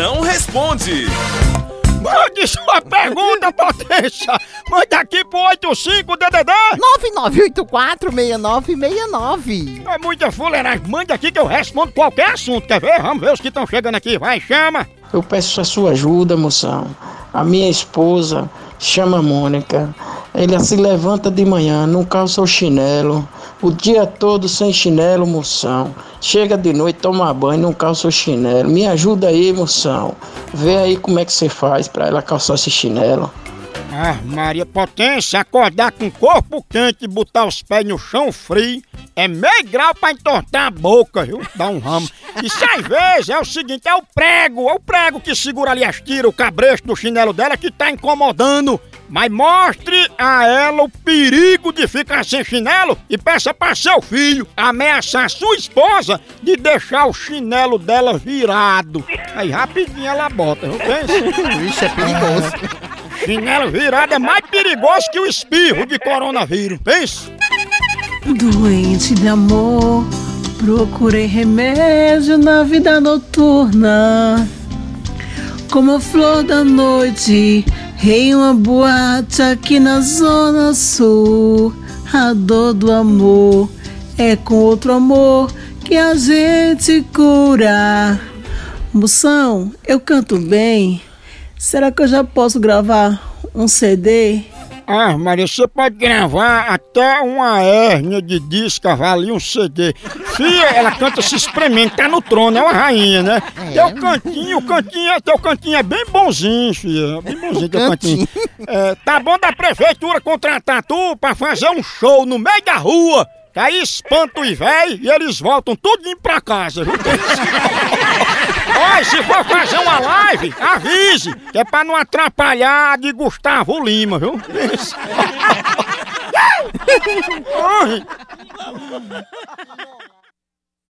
Moção responde. Mande sua pergunta, potência! Mande aqui pro 85DDD! 99846969. É muita fuleiragem. Mande aqui que eu respondo qualquer assunto. Quer ver? Vamos ver os que estão chegando aqui. Vai, chama! Eu peço a sua ajuda, moção. A minha esposa chama Mônica. Ela se levanta de manhã, não calça o chinelo. O dia todo sem chinelo, moção. Chega de noite, toma banho, não calça o chinelo. Me ajuda aí, moção. Vê aí como é que você faz pra ela calçar esse chinelo. Ah, Maria Potência, acordar com o corpo quente e botar os pés no chão frio é meio grau pra entortar a boca, viu? Dá um ramo. E se às vezes é o seguinte, é o prego, é o prego que segura ali as tiras, o cabresto do chinelo dela que tá incomodando. Mas mostre a ela o perigo de ficar sem chinelo e peça para seu filho ameaçar sua esposa de deixar o chinelo dela virado. Aí rapidinho ela bota, não pensa? Isso é perigoso. Chinelo virado é mais perigoso que o espirro de coronavírus, pensa? Doente de amor, procurei remédio na vida noturna. Como a flor da noite, em uma boate aqui na zona sul. A dor do amor é com outro amor que a gente cura. Moção, eu canto bem. Será que eu já posso gravar um CD? Ah, Maria, você pode gravar até uma hérnia de disco, vale um CD. Fia, ela canta se espremendo, tá no trono, é uma rainha, né? Teu cantinho, o cantinho, é- teu cantinho é bem bonzinho, filha. Bem bonzinho teu cantinho. É, tá bom da prefeitura contratar tu pra fazer um show no meio da rua. Que aí espanta os véi e eles voltam tudinho pra casa, viu? Mas se for fazer uma live, avise, que é pra não atrapalhar de Gustavo Lima, viu? Corre!